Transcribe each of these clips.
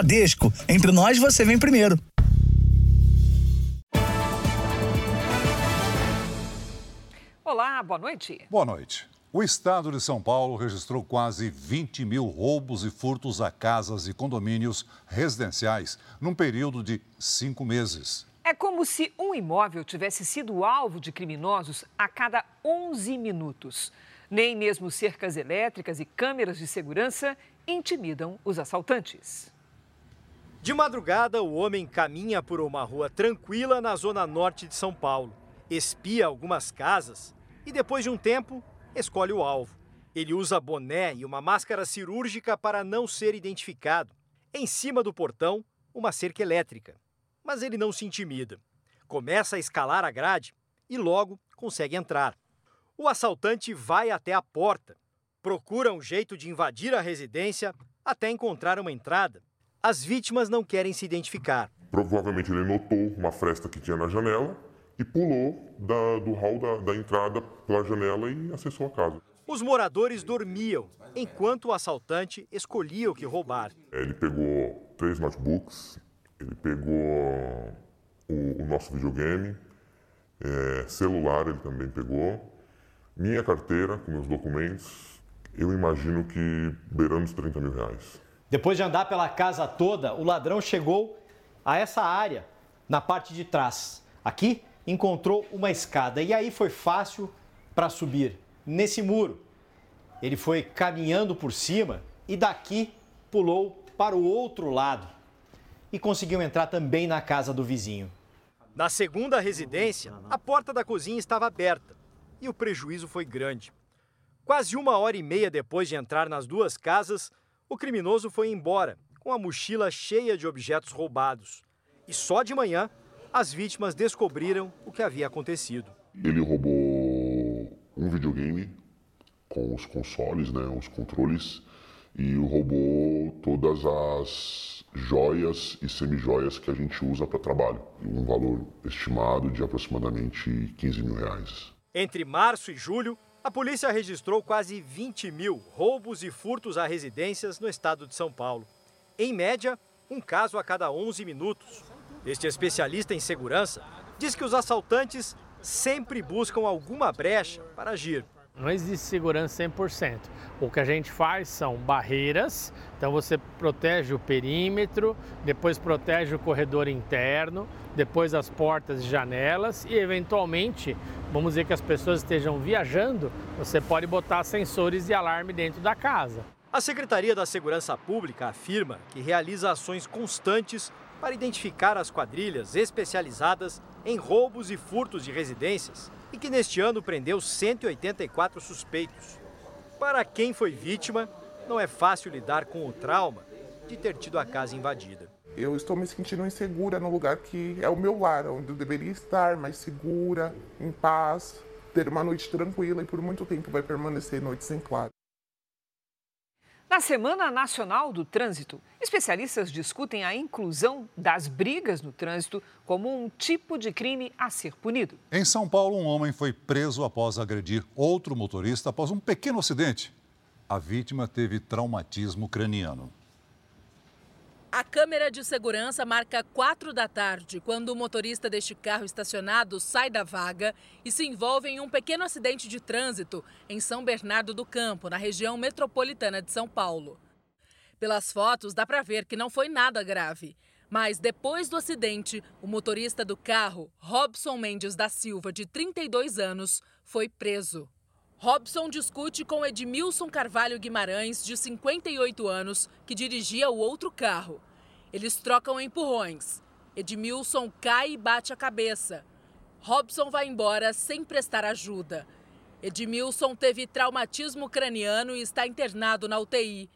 Bradesco. Entre nós, você vem primeiro. Olá, boa noite. Boa noite. O estado de São Paulo registrou quase 20 mil roubos e furtos a casas e condomínios residenciais num período de cinco meses. É como se um imóvel tivesse sido alvo de criminosos a cada 11 minutos. Nem mesmo cercas elétricas e câmeras de segurança intimidam os assaltantes. De madrugada, o homem caminha por uma rua tranquila na zona norte de São Paulo. Espia algumas casas e, depois de um tempo, escolhe o alvo. Ele usa boné e uma máscara cirúrgica para não ser identificado. Em cima do portão, uma cerca elétrica. Mas ele não se intimida. Começa a escalar a grade e logo consegue entrar. O assaltante vai até a porta, procura um jeito de invadir a residência até encontrar uma entrada as vítimas não querem se identificar. Provavelmente ele notou uma fresta que tinha na janela e pulou da, do hall da, da entrada pela janela e acessou a casa. Os moradores dormiam enquanto o assaltante escolhia o que roubar. Ele pegou três notebooks, ele pegou o, o nosso videogame, é, celular ele também pegou, minha carteira com meus documentos. Eu imagino que beirando os 30 mil reais. Depois de andar pela casa toda, o ladrão chegou a essa área, na parte de trás. Aqui encontrou uma escada e aí foi fácil para subir nesse muro. Ele foi caminhando por cima e daqui pulou para o outro lado e conseguiu entrar também na casa do vizinho. Na segunda residência, a porta da cozinha estava aberta e o prejuízo foi grande. Quase uma hora e meia depois de entrar nas duas casas, o criminoso foi embora com a mochila cheia de objetos roubados. E só de manhã, as vítimas descobriram o que havia acontecido. Ele roubou um videogame com os consoles, né, os controles, e roubou todas as joias e semijoias que a gente usa para trabalho, um valor estimado de aproximadamente 15 mil reais. Entre março e julho, a polícia registrou quase 20 mil roubos e furtos a residências no estado de São Paulo. Em média, um caso a cada 11 minutos. Este especialista em segurança diz que os assaltantes sempre buscam alguma brecha para agir. Não existe segurança 100%. O que a gente faz são barreiras, então você protege o perímetro, depois protege o corredor interno, depois as portas e janelas e eventualmente, vamos dizer que as pessoas estejam viajando, você pode botar sensores de alarme dentro da casa. A Secretaria da Segurança Pública afirma que realiza ações constantes para identificar as quadrilhas especializadas em roubos e furtos de residências e que neste ano prendeu 184 suspeitos. Para quem foi vítima, não é fácil lidar com o trauma de ter tido a casa invadida. Eu estou me sentindo insegura no lugar que é o meu lar, onde eu deveria estar mais segura, em paz, ter uma noite tranquila e por muito tempo vai permanecer noite sem claro. Na Semana Nacional do Trânsito, especialistas discutem a inclusão das brigas no trânsito como um tipo de crime a ser punido. Em São Paulo, um homem foi preso após agredir outro motorista após um pequeno acidente. A vítima teve traumatismo craniano. A câmera de segurança marca 4 da tarde, quando o motorista deste carro estacionado sai da vaga e se envolve em um pequeno acidente de trânsito em São Bernardo do Campo, na região metropolitana de São Paulo. Pelas fotos, dá para ver que não foi nada grave. Mas depois do acidente, o motorista do carro, Robson Mendes da Silva, de 32 anos, foi preso. Robson discute com Edmilson Carvalho Guimarães, de 58 anos, que dirigia o outro carro. Eles trocam empurrões. Edmilson cai e bate a cabeça. Robson vai embora sem prestar ajuda. Edmilson teve traumatismo craniano e está internado na UTI.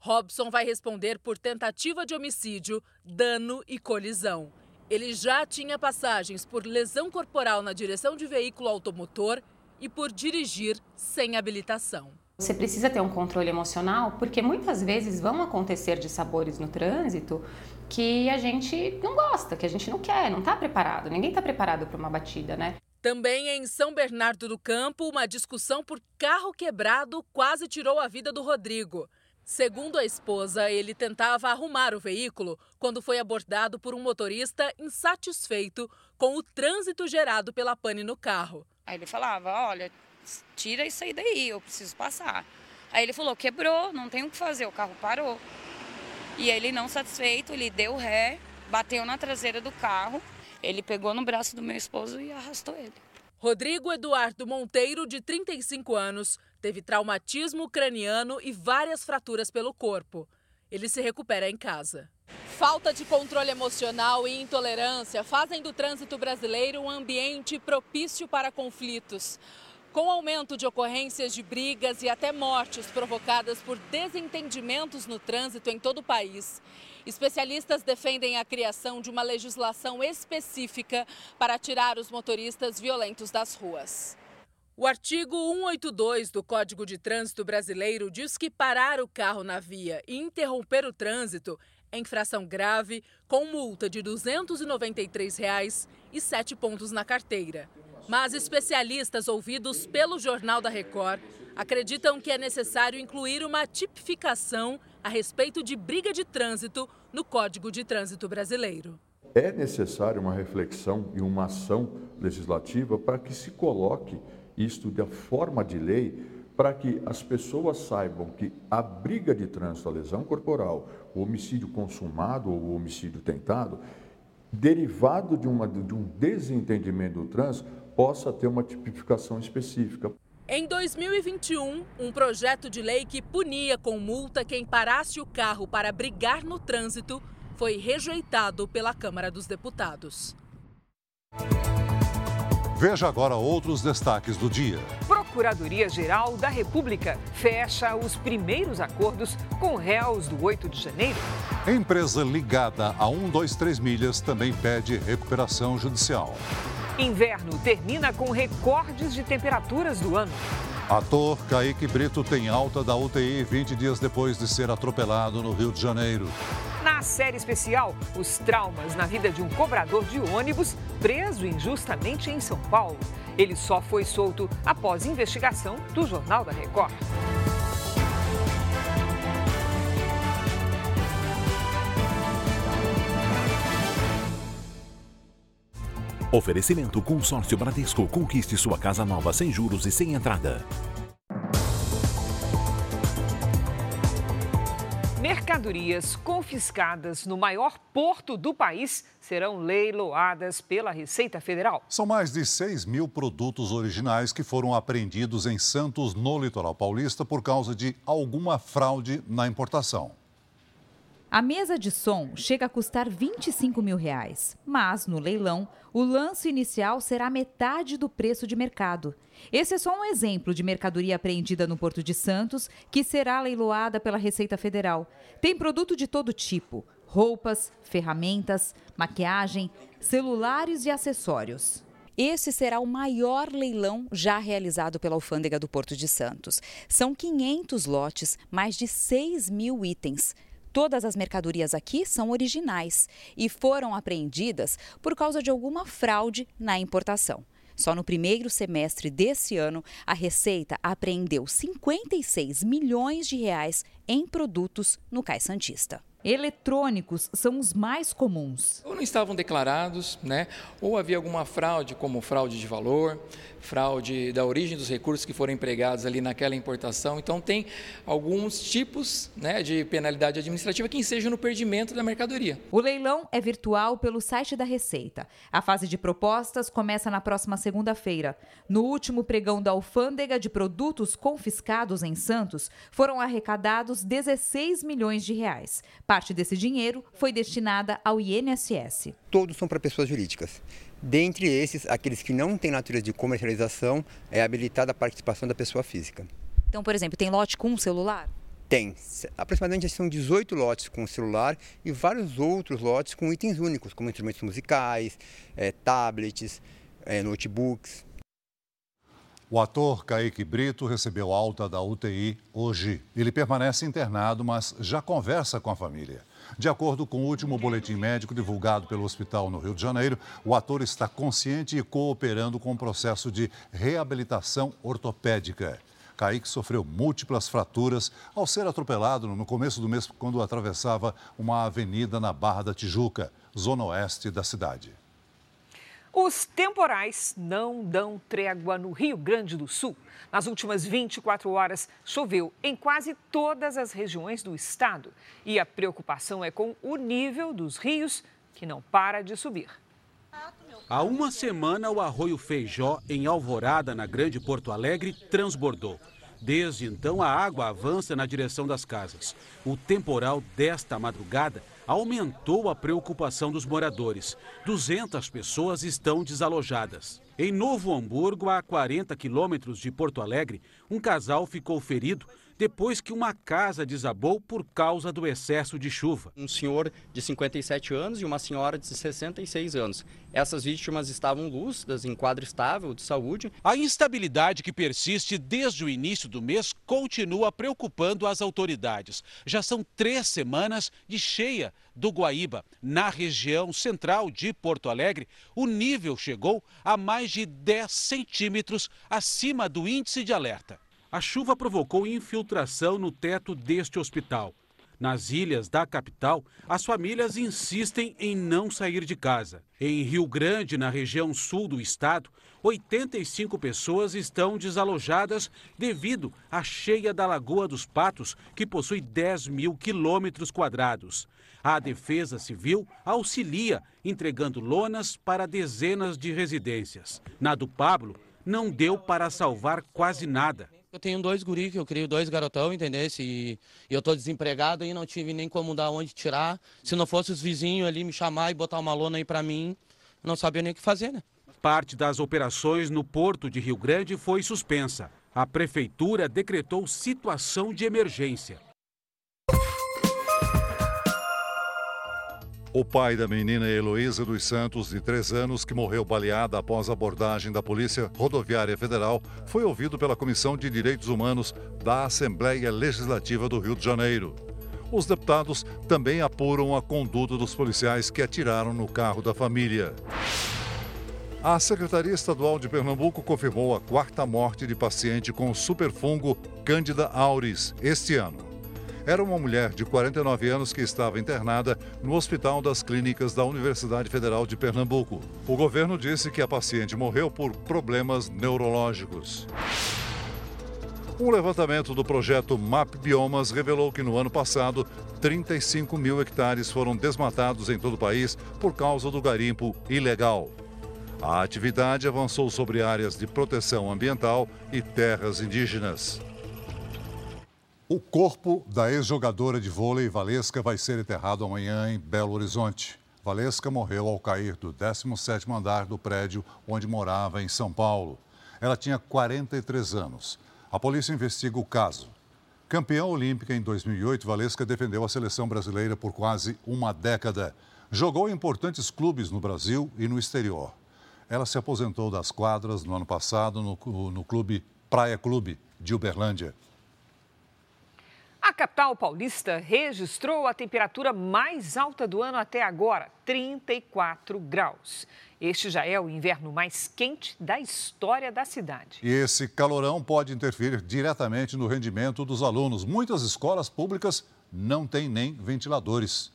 Robson vai responder por tentativa de homicídio, dano e colisão. Ele já tinha passagens por lesão corporal na direção de veículo automotor e por dirigir sem habilitação. Você precisa ter um controle emocional, porque muitas vezes vão acontecer de sabores no trânsito que a gente não gosta, que a gente não quer, não está preparado. Ninguém está preparado para uma batida, né? Também em São Bernardo do Campo, uma discussão por carro quebrado quase tirou a vida do Rodrigo. Segundo a esposa, ele tentava arrumar o veículo quando foi abordado por um motorista insatisfeito com o trânsito gerado pela pane no carro. Aí ele falava: Olha, tira isso aí daí, eu preciso passar. Aí ele falou: Quebrou, não tem o que fazer, o carro parou. E ele, não satisfeito, ele deu ré, bateu na traseira do carro, ele pegou no braço do meu esposo e arrastou ele. Rodrigo Eduardo Monteiro, de 35 anos, teve traumatismo craniano e várias fraturas pelo corpo. Ele se recupera em casa. Falta de controle emocional e intolerância fazem do trânsito brasileiro um ambiente propício para conflitos. Com o aumento de ocorrências de brigas e até mortes provocadas por desentendimentos no trânsito em todo o país, especialistas defendem a criação de uma legislação específica para tirar os motoristas violentos das ruas. O artigo 182 do Código de Trânsito Brasileiro diz que parar o carro na via e interromper o trânsito é infração grave, com multa de 293 reais e sete pontos na carteira. Mas especialistas ouvidos pelo Jornal da Record acreditam que é necessário incluir uma tipificação a respeito de briga de trânsito no Código de Trânsito Brasileiro. É necessário uma reflexão e uma ação legislativa para que se coloque isto da forma de lei, para que as pessoas saibam que a briga de trânsito, a lesão corporal, o homicídio consumado ou o homicídio tentado, derivado de, uma, de um desentendimento do trânsito, possa ter uma tipificação específica. Em 2021, um projeto de lei que punia com multa quem parasse o carro para brigar no trânsito foi rejeitado pela Câmara dos Deputados. Veja agora outros destaques do dia. Procuradoria-Geral da República fecha os primeiros acordos com réus do 8 de janeiro. Empresa ligada a 123 milhas também pede recuperação judicial. Inverno termina com recordes de temperaturas do ano. Ator Kaique Brito tem alta da UTI 20 dias depois de ser atropelado no Rio de Janeiro. Na série especial, os traumas na vida de um cobrador de ônibus preso injustamente em São Paulo. Ele só foi solto após investigação do Jornal da Record. Oferecimento Consórcio Bradesco. Conquiste sua casa nova sem juros e sem entrada. Mercadorias confiscadas no maior porto do país serão leiloadas pela Receita Federal. São mais de 6 mil produtos originais que foram apreendidos em Santos, no litoral paulista, por causa de alguma fraude na importação. A mesa de som chega a custar 25 mil reais, mas no leilão, o lance inicial será metade do preço de mercado. Esse é só um exemplo de mercadoria apreendida no Porto de Santos, que será leiloada pela Receita Federal. Tem produto de todo tipo: roupas, ferramentas, maquiagem, celulares e acessórios. Esse será o maior leilão já realizado pela Alfândega do Porto de Santos. São 500 lotes, mais de 6 mil itens. Todas as mercadorias aqui são originais e foram apreendidas por causa de alguma fraude na importação. Só no primeiro semestre desse ano, a Receita apreendeu 56 milhões de reais em produtos no Cais Santista. Eletrônicos são os mais comuns. Ou não estavam declarados, né? ou havia alguma fraude, como fraude de valor, fraude da origem dos recursos que foram empregados ali naquela importação. Então, tem alguns tipos né, de penalidade administrativa que ensejam no perdimento da mercadoria. O leilão é virtual pelo site da Receita. A fase de propostas começa na próxima segunda-feira. No último pregão da alfândega de produtos confiscados em Santos, foram arrecadados 16 milhões de reais. Parte desse dinheiro foi destinada ao INSS. Todos são para pessoas jurídicas. Dentre esses, aqueles que não têm natureza de comercialização, é habilitada a participação da pessoa física. Então, por exemplo, tem lote com um celular? Tem. Aproximadamente são 18 lotes com celular e vários outros lotes com itens únicos, como instrumentos musicais, é, tablets, é, notebooks. O ator Kaique Brito recebeu alta da UTI hoje. Ele permanece internado, mas já conversa com a família. De acordo com o último boletim médico divulgado pelo hospital no Rio de Janeiro, o ator está consciente e cooperando com o processo de reabilitação ortopédica. Kaique sofreu múltiplas fraturas ao ser atropelado no começo do mês quando atravessava uma avenida na Barra da Tijuca, zona oeste da cidade. Os temporais não dão trégua no Rio Grande do Sul. Nas últimas 24 horas, choveu em quase todas as regiões do estado. E a preocupação é com o nível dos rios, que não para de subir. Há uma semana, o arroio Feijó, em Alvorada, na Grande Porto Alegre, transbordou. Desde então, a água avança na direção das casas. O temporal desta madrugada aumentou a preocupação dos moradores. 200 pessoas estão desalojadas. Em Novo Hamburgo, a 40 quilômetros de Porto Alegre, um casal ficou ferido depois que uma casa desabou por causa do excesso de chuva. Um senhor de 57 anos e uma senhora de 66 anos. Essas vítimas estavam lúcidas, em quadro estável de saúde. A instabilidade que persiste desde o início do mês continua preocupando as autoridades. Já são três semanas de cheia do Guaíba. Na região central de Porto Alegre, o nível chegou a mais de 10 centímetros acima do índice de alerta. A chuva provocou infiltração no teto deste hospital. Nas ilhas da capital, as famílias insistem em não sair de casa. Em Rio Grande, na região sul do estado, 85 pessoas estão desalojadas devido à cheia da Lagoa dos Patos, que possui 10 mil quilômetros quadrados. A Defesa Civil auxilia, entregando lonas para dezenas de residências. Na do Pablo, não deu para salvar quase nada. Eu tenho dois guri que eu criei dois garotão, entendeu? E eu tô desempregado e não tive nem como dar onde tirar. Se não fosse os vizinhos ali me chamar e botar uma lona aí para mim, eu não sabia nem o que fazer, né? Parte das operações no porto de Rio Grande foi suspensa. A prefeitura decretou situação de emergência. O pai da menina Heloísa dos Santos, de 3 anos, que morreu baleada após abordagem da Polícia Rodoviária Federal, foi ouvido pela Comissão de Direitos Humanos da Assembleia Legislativa do Rio de Janeiro. Os deputados também apuram a conduta dos policiais que atiraram no carro da família. A Secretaria Estadual de Pernambuco confirmou a quarta morte de paciente com superfungo Candida auris este ano era uma mulher de 49 anos que estava internada no Hospital das Clínicas da Universidade Federal de Pernambuco. O governo disse que a paciente morreu por problemas neurológicos. Um levantamento do projeto MAP Biomas revelou que no ano passado, 35 mil hectares foram desmatados em todo o país por causa do garimpo ilegal. A atividade avançou sobre áreas de proteção ambiental e terras indígenas. O corpo da ex-jogadora de vôlei Valesca vai ser enterrado amanhã em Belo Horizonte. Valesca morreu ao cair do 17º andar do prédio onde morava em São Paulo. Ela tinha 43 anos. A polícia investiga o caso. Campeã olímpica em 2008, Valesca defendeu a seleção brasileira por quase uma década. Jogou em importantes clubes no Brasil e no exterior. Ela se aposentou das quadras no ano passado no, no clube Praia Clube de Uberlândia. A capital paulista registrou a temperatura mais alta do ano até agora, 34 graus. Este já é o inverno mais quente da história da cidade. E esse calorão pode interferir diretamente no rendimento dos alunos. Muitas escolas públicas não têm nem ventiladores.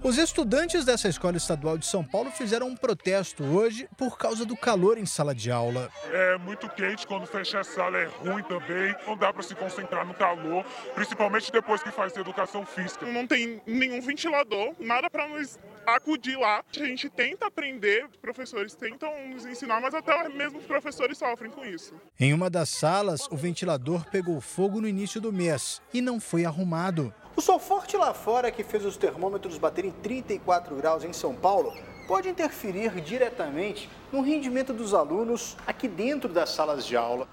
Os estudantes dessa escola estadual de São Paulo fizeram um protesto hoje por causa do calor em sala de aula. É muito quente, quando fecha a sala é ruim também, não dá para se concentrar no calor, principalmente depois que faz educação física. Não tem nenhum ventilador, nada para nos acudir lá. A gente tenta aprender, os professores tentam nos ensinar, mas até mesmo os professores sofrem com isso. Em uma das salas, o ventilador pegou fogo no início do mês e não foi arrumado. O sol forte lá fora que fez os termômetros baterem 34 graus em São Paulo pode interferir diretamente no rendimento dos alunos aqui dentro das salas de aula.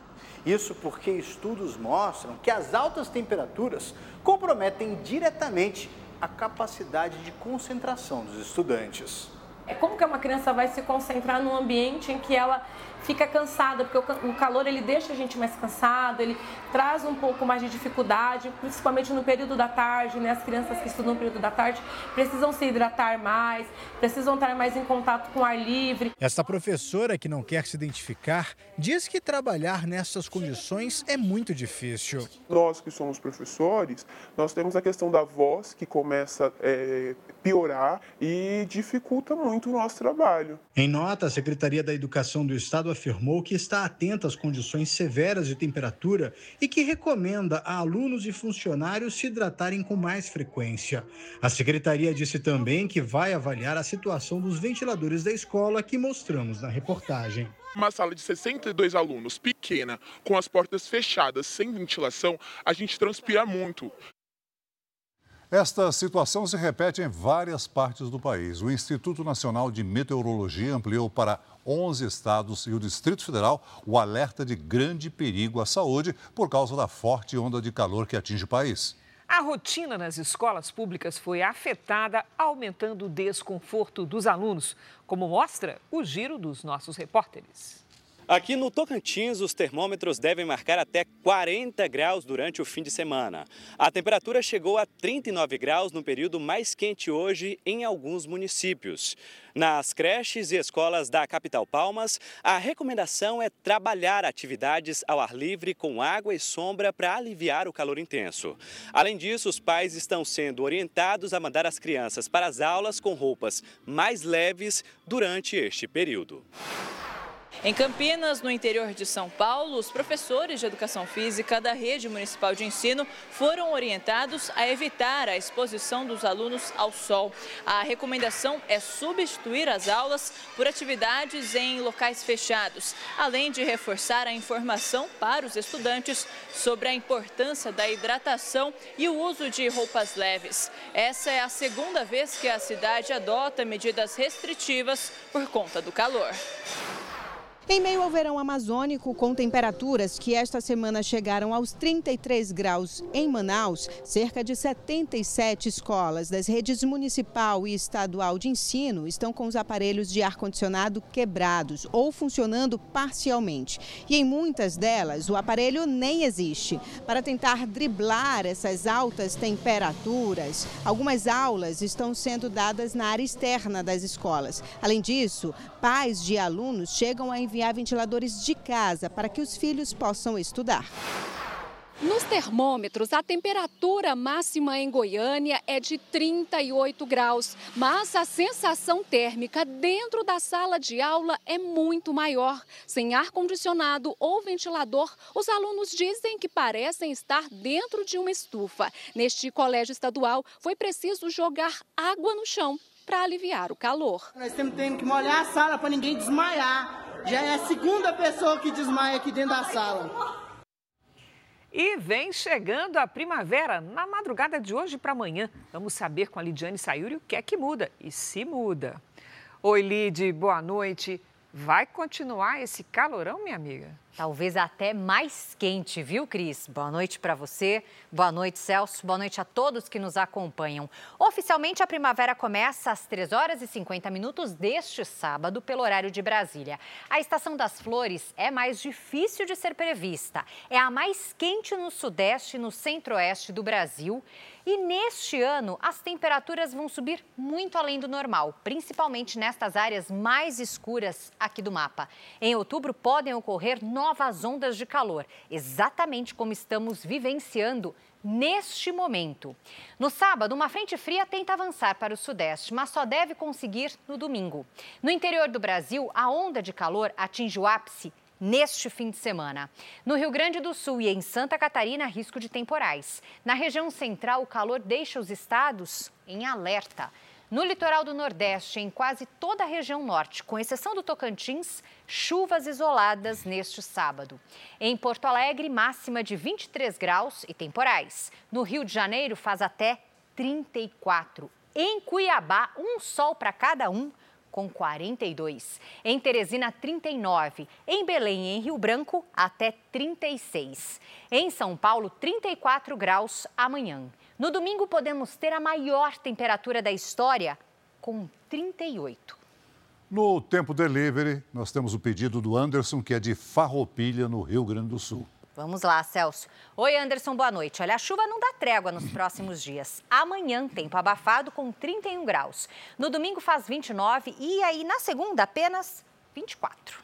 Isso porque estudos mostram que as altas temperaturas comprometem diretamente a capacidade de concentração dos estudantes. É como que uma criança vai se concentrar num ambiente em que ela fica cansada, porque o calor ele deixa a gente mais cansado, ele traz um pouco mais de dificuldade, principalmente no período da tarde, né? As crianças que estudam no período da tarde precisam se hidratar mais, precisam estar mais em contato com o ar livre. Esta professora que não quer se identificar diz que trabalhar nessas condições é muito difícil. Nós que somos professores, nós temos a questão da voz que começa a é, piorar e dificulta muito o nosso trabalho. Em nota, a Secretaria da Educação do Estado afirmou que está atenta às condições severas de temperatura e que recomenda a alunos e funcionários se hidratarem com mais frequência. A secretaria disse também que vai avaliar a situação dos ventiladores da escola que mostramos na reportagem. Uma sala de 62 alunos, pequena, com as portas fechadas, sem ventilação, a gente transpira muito. Esta situação se repete em várias partes do país. O Instituto Nacional de Meteorologia ampliou para 11 estados e o Distrito Federal o alerta de grande perigo à saúde por causa da forte onda de calor que atinge o país. A rotina nas escolas públicas foi afetada, aumentando o desconforto dos alunos, como mostra o giro dos nossos repórteres. Aqui no Tocantins, os termômetros devem marcar até 40 graus durante o fim de semana. A temperatura chegou a 39 graus no período mais quente hoje em alguns municípios. Nas creches e escolas da capital Palmas, a recomendação é trabalhar atividades ao ar livre com água e sombra para aliviar o calor intenso. Além disso, os pais estão sendo orientados a mandar as crianças para as aulas com roupas mais leves durante este período. Em Campinas, no interior de São Paulo, os professores de educação física da rede municipal de ensino foram orientados a evitar a exposição dos alunos ao sol. A recomendação é substituir as aulas por atividades em locais fechados, além de reforçar a informação para os estudantes sobre a importância da hidratação e o uso de roupas leves. Essa é a segunda vez que a cidade adota medidas restritivas por conta do calor. Em meio ao verão amazônico, com temperaturas que esta semana chegaram aos 33 graus em Manaus, cerca de 77 escolas das redes municipal e estadual de ensino estão com os aparelhos de ar-condicionado quebrados ou funcionando parcialmente. E em muitas delas, o aparelho nem existe. Para tentar driblar essas altas temperaturas, algumas aulas estão sendo dadas na área externa das escolas. Além disso, pais de alunos chegam a enviar enviar ventiladores de casa para que os filhos possam estudar. Nos termômetros, a temperatura máxima em Goiânia é de 38 graus, mas a sensação térmica dentro da sala de aula é muito maior. Sem ar-condicionado ou ventilador, os alunos dizem que parecem estar dentro de uma estufa. Neste colégio estadual, foi preciso jogar água no chão para aliviar o calor. Nós temos que molhar a sala para ninguém desmaiar. Já é a segunda pessoa que desmaia aqui dentro da sala. E vem chegando a primavera na madrugada de hoje para amanhã. Vamos saber com a Lidiane Sayuri o que é que muda e se muda. Oi, Lid, boa noite. Vai continuar esse calorão, minha amiga? Talvez até mais quente, viu, Cris? Boa noite para você, boa noite, Celso, boa noite a todos que nos acompanham. Oficialmente, a primavera começa às 3 horas e 50 minutos deste sábado, pelo horário de Brasília. A estação das flores é mais difícil de ser prevista. É a mais quente no sudeste e no centro-oeste do Brasil. E neste ano, as temperaturas vão subir muito além do normal, principalmente nestas áreas mais escuras aqui do mapa. Em outubro, podem ocorrer novas ondas de calor, exatamente como estamos vivenciando neste momento. No sábado, uma frente fria tenta avançar para o sudeste, mas só deve conseguir no domingo. No interior do Brasil, a onda de calor atinge o ápice neste fim de semana. No Rio Grande do Sul e em Santa Catarina, risco de temporais. Na região central, o calor deixa os estados em alerta. No litoral do Nordeste, em quase toda a região norte, com exceção do Tocantins, chuvas isoladas neste sábado. Em Porto Alegre, máxima de 23 graus e temporais. No Rio de Janeiro, faz até 34. Em Cuiabá, um sol para cada um, com 42. Em Teresina, 39. Em Belém e em Rio Branco, até 36. Em São Paulo, 34 graus amanhã. No domingo, podemos ter a maior temperatura da história, com 38. No Tempo Delivery, nós temos o pedido do Anderson, que é de Farroupilha, no Rio Grande do Sul. Vamos lá, Celso. Oi, Anderson, boa noite. Olha, a chuva não dá trégua nos próximos dias. Amanhã, tempo abafado com 31 graus. No domingo faz 29 e aí na segunda apenas 24.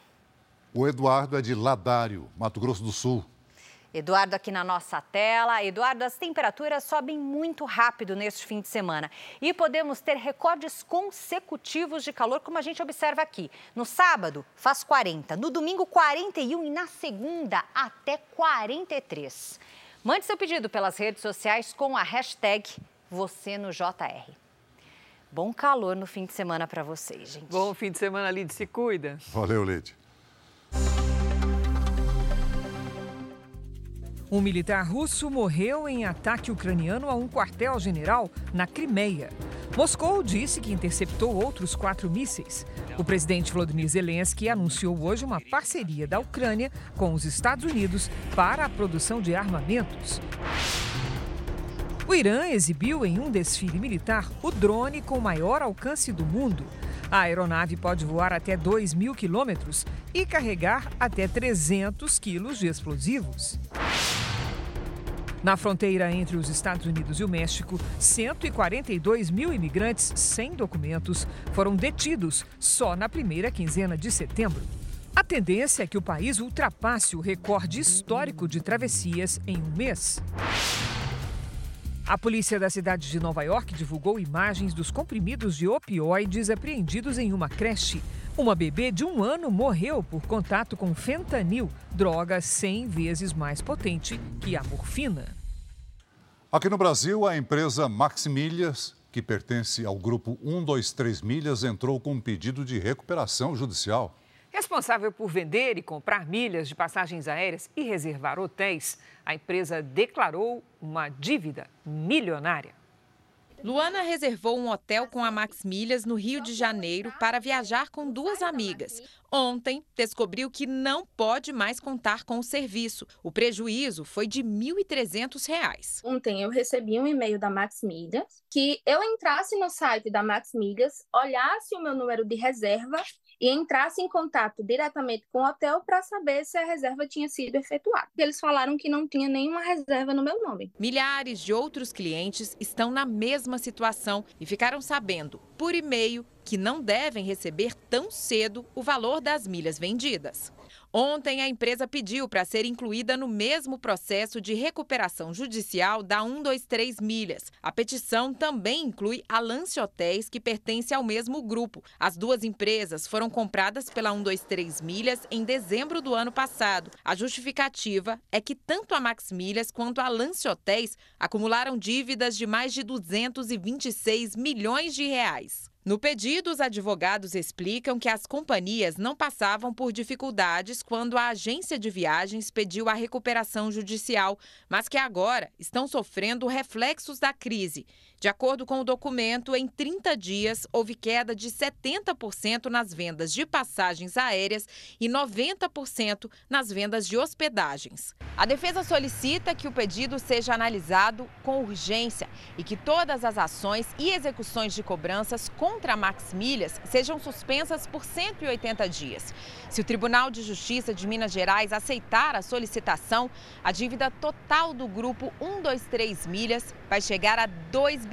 O Eduardo é de Ladário, Mato Grosso do Sul. Eduardo aqui na nossa tela. Eduardo, as temperaturas sobem muito rápido neste fim de semana e podemos ter recordes consecutivos de calor, como a gente observa aqui. No sábado, faz 40, no domingo, 41 e na segunda, até 43. Mande seu pedido pelas redes sociais com a hashtag você no JR. Bom calor no fim de semana para vocês, gente. Bom fim de semana, Lid. Se cuida. Valeu, Lid. Um militar russo morreu em ataque ucraniano a um quartel-general na Crimeia. Moscou disse que interceptou outros quatro mísseis. O presidente Volodymyr Zelensky anunciou hoje uma parceria da Ucrânia com os Estados Unidos para a produção de armamentos. O Irã exibiu em um desfile militar o drone com maior alcance do mundo. A aeronave pode voar até 2 mil quilômetros e carregar até 300 quilos de explosivos. Na fronteira entre os Estados Unidos e o México, 142 mil imigrantes sem documentos foram detidos só na primeira quinzena de setembro. A tendência é que o país ultrapasse o recorde histórico de travessias em um mês. A polícia da cidade de Nova York divulgou imagens dos comprimidos de opioides apreendidos em uma creche. Uma bebê de um ano morreu por contato com fentanil, droga 100 vezes mais potente que a morfina. Aqui no Brasil, a empresa Maximilhas, que pertence ao grupo 123 Milhas, entrou com um pedido de recuperação judicial. Responsável por vender e comprar milhas de passagens aéreas e reservar hotéis, a empresa declarou uma dívida milionária. Luana reservou um hotel com a Max Milhas no Rio de Janeiro para viajar com duas amigas. Ontem, descobriu que não pode mais contar com o serviço. O prejuízo foi de R$ 1.300. Ontem eu recebi um e-mail da Max Milhas que eu entrasse no site da Max Milhas, olhasse o meu número de reserva e entrasse em contato diretamente com o hotel para saber se a reserva tinha sido efetuada. Eles falaram que não tinha nenhuma reserva no meu nome. Milhares de outros clientes estão na mesma situação e ficaram sabendo, por e-mail, que não devem receber tão cedo o valor das milhas vendidas. Ontem, a empresa pediu para ser incluída no mesmo processo de recuperação judicial da 123 Milhas. A petição também inclui a Lance Hotéis, que pertence ao mesmo grupo. As duas empresas foram compradas pela 123 Milhas em dezembro do ano passado. A justificativa é que tanto a Max Milhas quanto a Lance Hotéis acumularam dívidas de mais de 226 milhões de reais. No pedido, os advogados explicam que as companhias não passavam por dificuldades quando a agência de viagens pediu a recuperação judicial, mas que agora estão sofrendo reflexos da crise. De acordo com o documento, em 30 dias houve queda de 70% nas vendas de passagens aéreas e 90% nas vendas de hospedagens. A defesa solicita que o pedido seja analisado com urgência e que todas as ações e execuções de cobranças contra a Max Milhas sejam suspensas por 180 dias. Se o Tribunal de Justiça de Minas Gerais aceitar a solicitação, a dívida total do grupo 123 Milhas vai chegar a 2 bilhões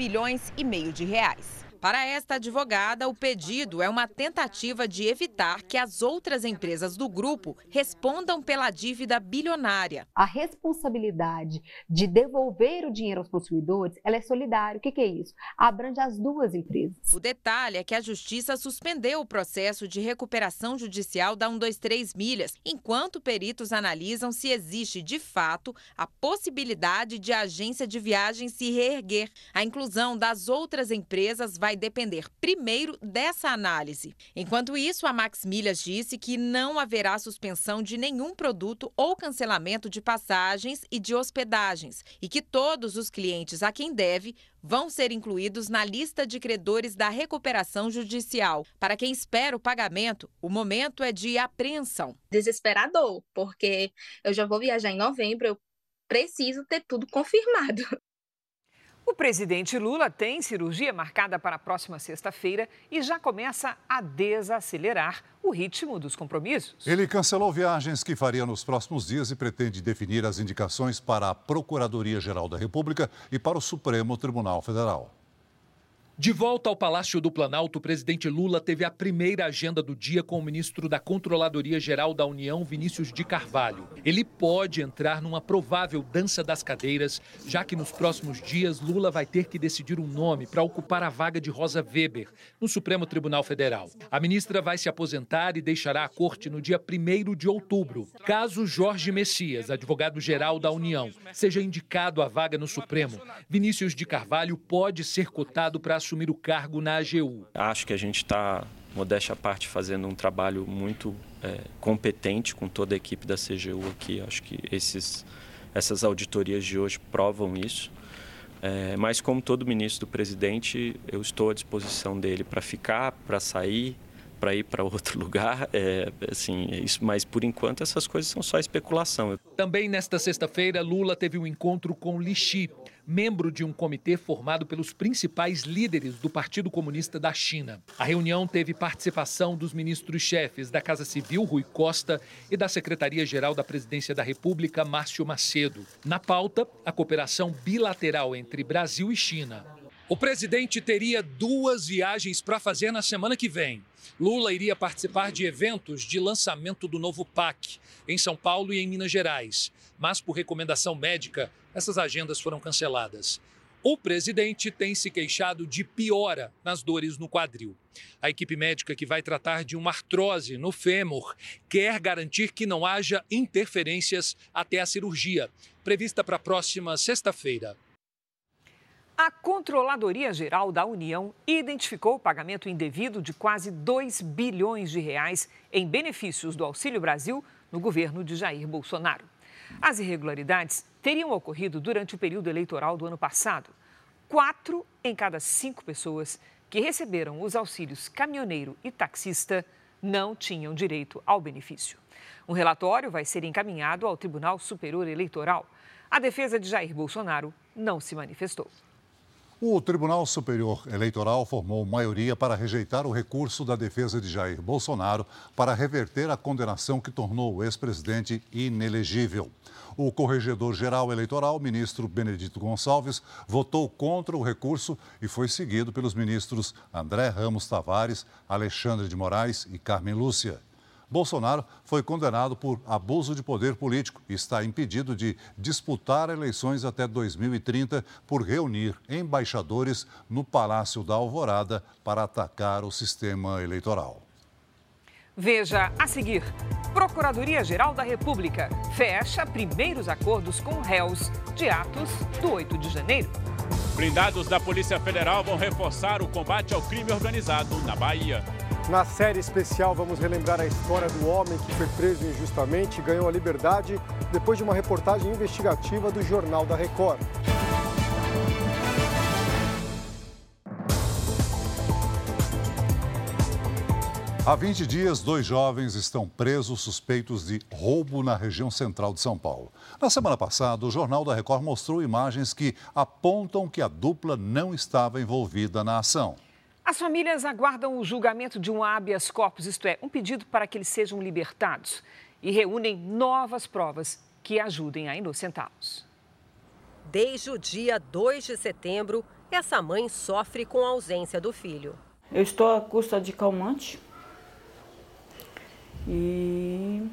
e meio de reais. Para esta advogada, o pedido é uma tentativa de evitar que as outras empresas do grupo respondam pela dívida bilionária. A responsabilidade de devolver o dinheiro aos consumidores, ela é solidária. O que, que é isso? Abrange as duas empresas. O detalhe é que a Justiça suspendeu o processo de recuperação judicial da 123 Milhas, enquanto peritos analisam se existe, de fato, a possibilidade de a agência de viagem se reerguer. A inclusão das outras empresas vai vai depender primeiro dessa análise. Enquanto isso, a Max Milhas disse que não haverá suspensão de nenhum produto ou cancelamento de passagens e de hospedagens e que todos os clientes a quem deve vão ser incluídos na lista de credores da recuperação judicial. Para quem espera o pagamento, o momento é de apreensão. Desesperador, porque eu já vou viajar em novembro, eu preciso ter tudo confirmado. O presidente Lula tem cirurgia marcada para a próxima sexta-feira e já começa a desacelerar o ritmo dos compromissos. Ele cancelou viagens que faria nos próximos dias e pretende definir as indicações para a Procuradoria-Geral da República e para o Supremo Tribunal Federal. De volta ao Palácio do Planalto, o presidente Lula teve a primeira agenda do dia com o ministro da Controladoria Geral da União, Vinícius de Carvalho. Ele pode entrar numa provável dança das cadeiras, já que nos próximos dias Lula vai ter que decidir um nome para ocupar a vaga de Rosa Weber no Supremo Tribunal Federal. A ministra vai se aposentar e deixará a corte no dia 1 de outubro. Caso Jorge Messias, advogado-geral da União, seja indicado à vaga no Supremo, Vinícius de Carvalho pode ser cotado para assumir o cargo na AGU. Acho que a gente está, modéstia à parte, fazendo um trabalho muito é, competente com toda a equipe da CGU aqui. Acho que esses, essas auditorias de hoje provam isso. É, mas, como todo ministro do presidente, eu estou à disposição dele para ficar, para sair, para ir para outro lugar, é, assim, é isso, mas por enquanto essas coisas são só especulação. Também nesta sexta-feira, Lula teve um encontro com Lixi, membro de um comitê formado pelos principais líderes do Partido Comunista da China. A reunião teve participação dos ministros-chefes da Casa Civil, Rui Costa, e da Secretaria-Geral da Presidência da República, Márcio Macedo. Na pauta, a cooperação bilateral entre Brasil e China. O presidente teria duas viagens para fazer na semana que vem. Lula iria participar de eventos de lançamento do novo PAC em São Paulo e em Minas Gerais, mas por recomendação médica, essas agendas foram canceladas. O presidente tem se queixado de piora nas dores no quadril. A equipe médica que vai tratar de uma artrose no fêmur quer garantir que não haja interferências até a cirurgia, prevista para a próxima sexta-feira. A Controladoria Geral da União identificou o pagamento indevido de quase 2 bilhões de reais em benefícios do Auxílio Brasil no governo de Jair Bolsonaro. As irregularidades teriam ocorrido durante o período eleitoral do ano passado. Quatro em cada cinco pessoas que receberam os auxílios caminhoneiro e taxista não tinham direito ao benefício. Um relatório vai ser encaminhado ao Tribunal Superior Eleitoral. A defesa de Jair Bolsonaro não se manifestou. O Tribunal Superior Eleitoral formou maioria para rejeitar o recurso da defesa de Jair Bolsonaro para reverter a condenação que tornou o ex-presidente inelegível. O corregedor-geral eleitoral, ministro Benedito Gonçalves, votou contra o recurso e foi seguido pelos ministros André Ramos Tavares, Alexandre de Moraes e Carmen Lúcia. Bolsonaro foi condenado por abuso de poder político e está impedido de disputar eleições até 2030 por reunir embaixadores no Palácio da Alvorada para atacar o sistema eleitoral. Veja a seguir: Procuradoria-Geral da República fecha primeiros acordos com réus de atos do 8 de janeiro. Blindados da Polícia Federal vão reforçar o combate ao crime organizado na Bahia. Na série especial, vamos relembrar a história do homem que foi preso injustamente e ganhou a liberdade depois de uma reportagem investigativa do Jornal da Record. Há 20 dias, dois jovens estão presos suspeitos de roubo na região central de São Paulo. Na semana passada, o Jornal da Record mostrou imagens que apontam que a dupla não estava envolvida na ação. As famílias aguardam o julgamento de um habeas corpus, isto é, um pedido para que eles sejam libertados, e reúnem novas provas que ajudem a inocentá-los. Desde o dia 2 de setembro, essa mãe sofre com a ausência do filho. Eu estou à custa de calmante e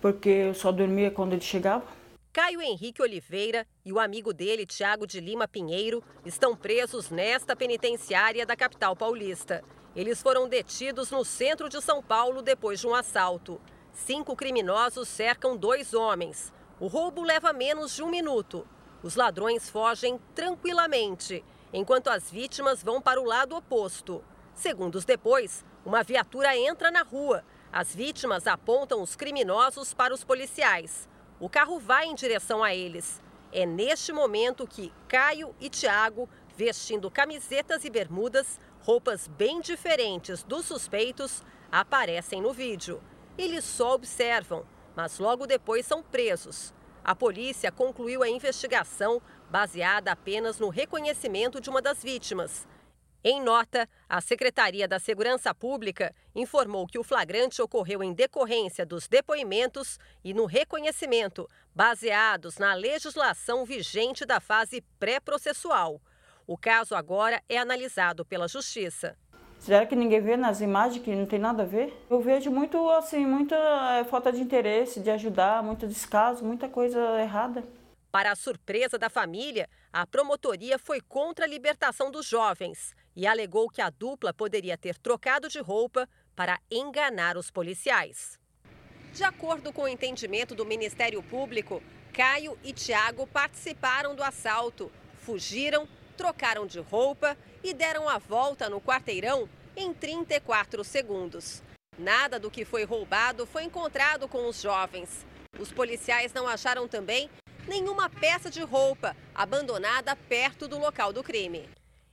porque eu só dormia quando ele chegava. Caio Henrique Oliveira e o amigo dele, Tiago de Lima Pinheiro, estão presos nesta penitenciária da capital paulista. Eles foram detidos no centro de São Paulo depois de um assalto. Cinco criminosos cercam dois homens. O roubo leva menos de um minuto. Os ladrões fogem tranquilamente, enquanto as vítimas vão para o lado oposto. Segundos depois, uma viatura entra na rua. As vítimas apontam os criminosos para os policiais. O carro vai em direção a eles. É neste momento que Caio e Tiago, vestindo camisetas e bermudas, roupas bem diferentes dos suspeitos, aparecem no vídeo. Eles só observam, mas logo depois são presos. A polícia concluiu a investigação baseada apenas no reconhecimento de uma das vítimas. Em nota, a Secretaria da Segurança Pública informou que o flagrante ocorreu em decorrência dos depoimentos e no reconhecimento, baseados na legislação vigente da fase pré-processual. O caso agora é analisado pela Justiça. Será que ninguém vê nas imagens que não tem nada a ver? Eu vejo muito assim, muita é, falta de interesse, de ajudar, muito descaso, muita coisa errada. Para a surpresa da família, a promotoria foi contra a libertação dos jovens e alegou que a dupla poderia ter trocado de roupa para enganar os policiais. De acordo com o entendimento do Ministério Público, Caio e Tiago participaram do assalto, fugiram, trocaram de roupa e deram a volta no quarteirão em 34 segundos. Nada do que foi roubado foi encontrado com os jovens. Os policiais não acharam também nenhuma peça de roupa abandonada perto do local do crime.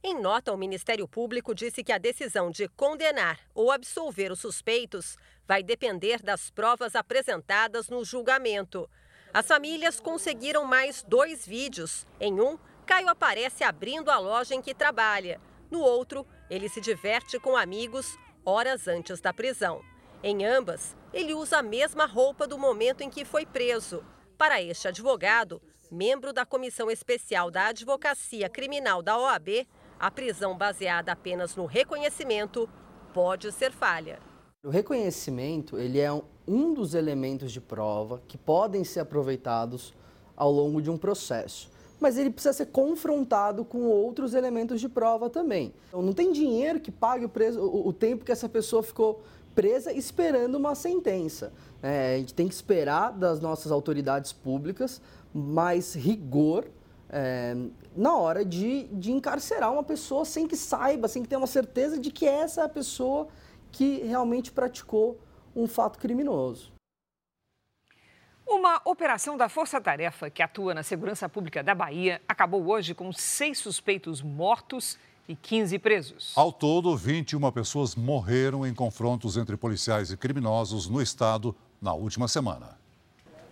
Em nota, o Ministério Público disse que a decisão de condenar ou absolver os suspeitos vai depender das provas apresentadas no julgamento. As famílias conseguiram mais dois vídeos. Em um, Caio aparece abrindo a loja em que trabalha. No outro, ele se diverte com amigos horas antes da prisão. Em ambas, ele usa a mesma roupa do momento em que foi preso. Para este advogado, membro da Comissão Especial da Advocacia Criminal da OAB, a prisão baseada apenas no reconhecimento pode ser falha. O reconhecimento ele é um dos elementos de prova que podem ser aproveitados ao longo de um processo mas ele precisa ser confrontado com outros elementos de prova também. Então, não tem dinheiro que pague o, preso, o, o tempo que essa pessoa ficou presa esperando uma sentença. É, a gente tem que esperar das nossas autoridades públicas mais rigor é, na hora de, de encarcerar uma pessoa sem que saiba, sem que tenha uma certeza de que essa é a pessoa que realmente praticou um fato criminoso. Uma operação da Força Tarefa que atua na segurança pública da Bahia acabou hoje com seis suspeitos mortos e 15 presos. Ao todo, 21 pessoas morreram em confrontos entre policiais e criminosos no estado na última semana.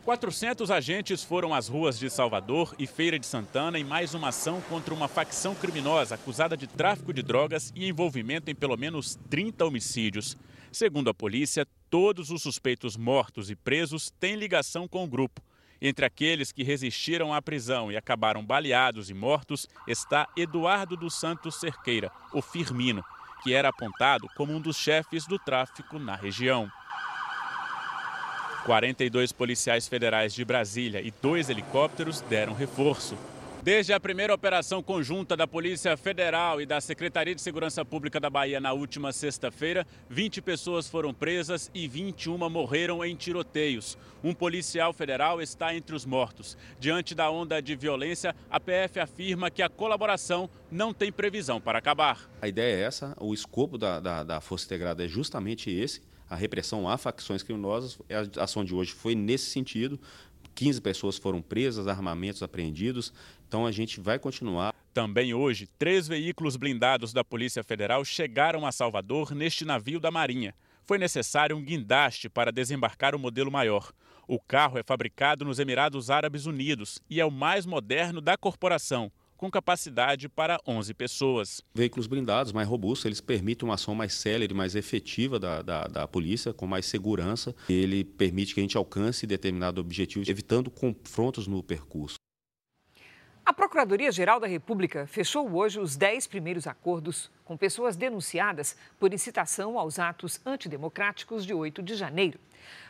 400 agentes foram às ruas de Salvador e Feira de Santana em mais uma ação contra uma facção criminosa acusada de tráfico de drogas e envolvimento em pelo menos 30 homicídios. Segundo a polícia, todos os suspeitos mortos e presos têm ligação com o grupo. Entre aqueles que resistiram à prisão e acabaram baleados e mortos está Eduardo dos Santos Cerqueira, o Firmino, que era apontado como um dos chefes do tráfico na região. 42 policiais federais de Brasília e dois helicópteros deram reforço. Desde a primeira operação conjunta da Polícia Federal e da Secretaria de Segurança Pública da Bahia na última sexta-feira, 20 pessoas foram presas e 21 morreram em tiroteios. Um policial federal está entre os mortos. Diante da onda de violência, a PF afirma que a colaboração não tem previsão para acabar. A ideia é essa, o escopo da, da, da Força Integrada é justamente esse a repressão a facções criminosas. A ação de hoje foi nesse sentido. 15 pessoas foram presas, armamentos apreendidos. Então a gente vai continuar. Também hoje, três veículos blindados da Polícia Federal chegaram a Salvador neste navio da Marinha. Foi necessário um guindaste para desembarcar o modelo maior. O carro é fabricado nos Emirados Árabes Unidos e é o mais moderno da corporação com capacidade para 11 pessoas. Veículos blindados mais robustos, eles permitem uma ação mais célere, mais efetiva da, da, da, polícia, com mais segurança. Ele permite que a gente alcance determinado objetivo, evitando confrontos no percurso. A Procuradoria-Geral da República fechou hoje os 10 primeiros acordos com pessoas denunciadas por incitação aos atos antidemocráticos de 8 de janeiro.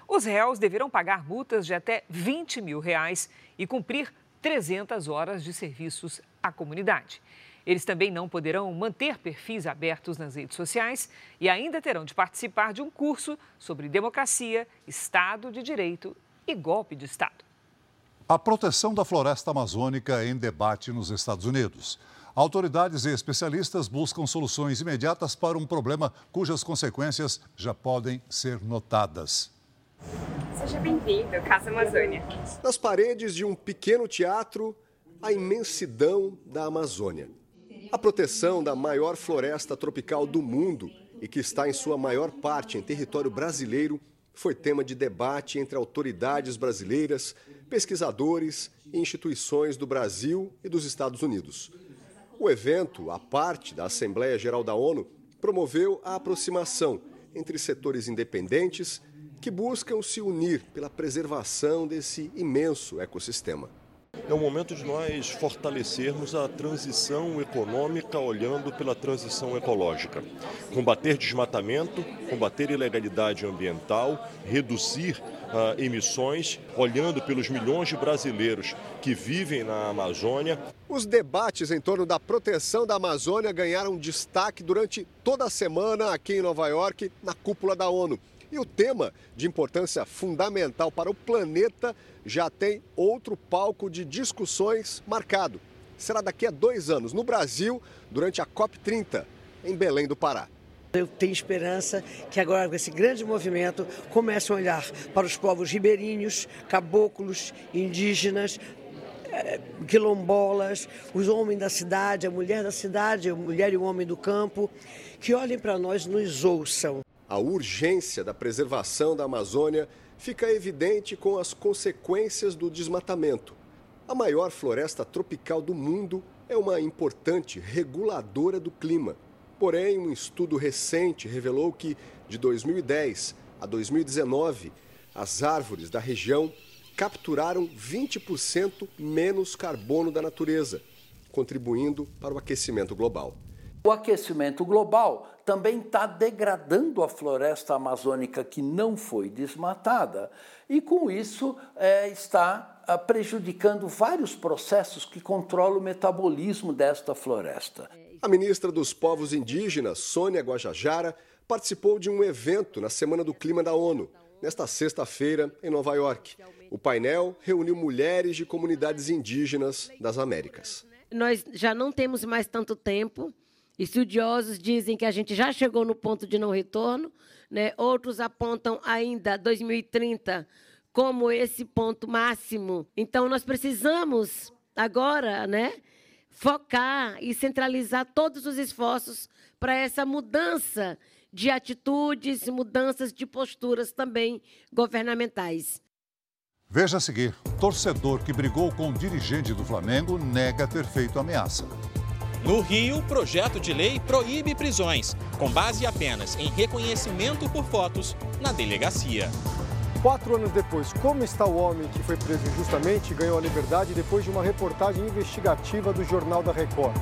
Os réus deverão pagar multas de até 20 mil reais e cumprir 300 horas de serviços à comunidade. Eles também não poderão manter perfis abertos nas redes sociais e ainda terão de participar de um curso sobre democracia, Estado de Direito e golpe de Estado. A proteção da floresta amazônica é em debate nos Estados Unidos. Autoridades e especialistas buscam soluções imediatas para um problema cujas consequências já podem ser notadas. Seja bem-vindo, Casa Amazônia. Nas paredes de um pequeno teatro, a imensidão da Amazônia. A proteção da maior floresta tropical do mundo e que está em sua maior parte em território brasileiro foi tema de debate entre autoridades brasileiras, pesquisadores e instituições do Brasil e dos Estados Unidos. O evento, a parte da Assembleia Geral da ONU, promoveu a aproximação entre setores independentes que buscam se unir pela preservação desse imenso ecossistema. É o momento de nós fortalecermos a transição econômica olhando pela transição ecológica. Combater desmatamento, combater ilegalidade ambiental, reduzir uh, emissões, olhando pelos milhões de brasileiros que vivem na Amazônia. Os debates em torno da proteção da Amazônia ganharam destaque durante toda a semana aqui em Nova York, na cúpula da ONU. E o tema, de importância fundamental para o planeta, já tem outro palco de discussões marcado. Será daqui a dois anos, no Brasil, durante a COP30, em Belém do Pará. Eu tenho esperança que agora, com esse grande movimento, comece a olhar para os povos ribeirinhos, caboclos, indígenas, eh, quilombolas, os homens da cidade, a mulher da cidade, a mulher e o homem do campo, que olhem para nós, nos ouçam. A urgência da preservação da Amazônia fica evidente com as consequências do desmatamento. A maior floresta tropical do mundo é uma importante reguladora do clima Porém, um estudo recente revelou que, de 2010 a 2019, as árvores da região capturaram 20% menos carbono da natureza, contribuindo para o aquecimento global. O aquecimento global também está degradando a floresta amazônica que não foi desmatada e, com isso, é, está ah, prejudicando vários processos que controlam o metabolismo desta floresta. A ministra dos Povos Indígenas, Sônia Guajajara, participou de um evento na Semana do Clima da ONU, nesta sexta-feira, em Nova York. O painel reuniu mulheres de comunidades indígenas das Américas. Nós já não temos mais tanto tempo. Estudiosos dizem que a gente já chegou no ponto de não retorno. Né? Outros apontam ainda 2030 como esse ponto máximo. Então, nós precisamos agora, né? focar e centralizar todos os esforços para essa mudança de atitudes, mudanças de posturas também governamentais. Veja a seguir: torcedor que brigou com o dirigente do Flamengo nega ter feito ameaça. No Rio, projeto de lei proíbe prisões, com base apenas em reconhecimento por fotos na delegacia. Quatro anos depois, como está o homem que foi preso injustamente e ganhou a liberdade depois de uma reportagem investigativa do Jornal da Record?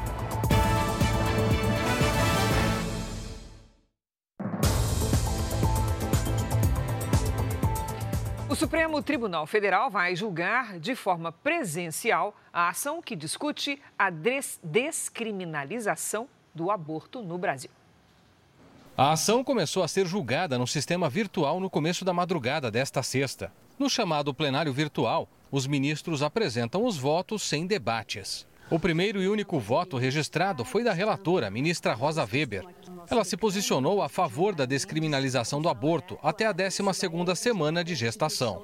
Supremo Tribunal Federal vai julgar de forma presencial a ação que discute a descriminalização do aborto no Brasil. A ação começou a ser julgada no sistema virtual no começo da madrugada desta sexta. No chamado plenário virtual, os ministros apresentam os votos sem debates. O primeiro e único voto registrado foi da relatora, ministra Rosa Weber. Ela se posicionou a favor da descriminalização do aborto até a 12ª semana de gestação.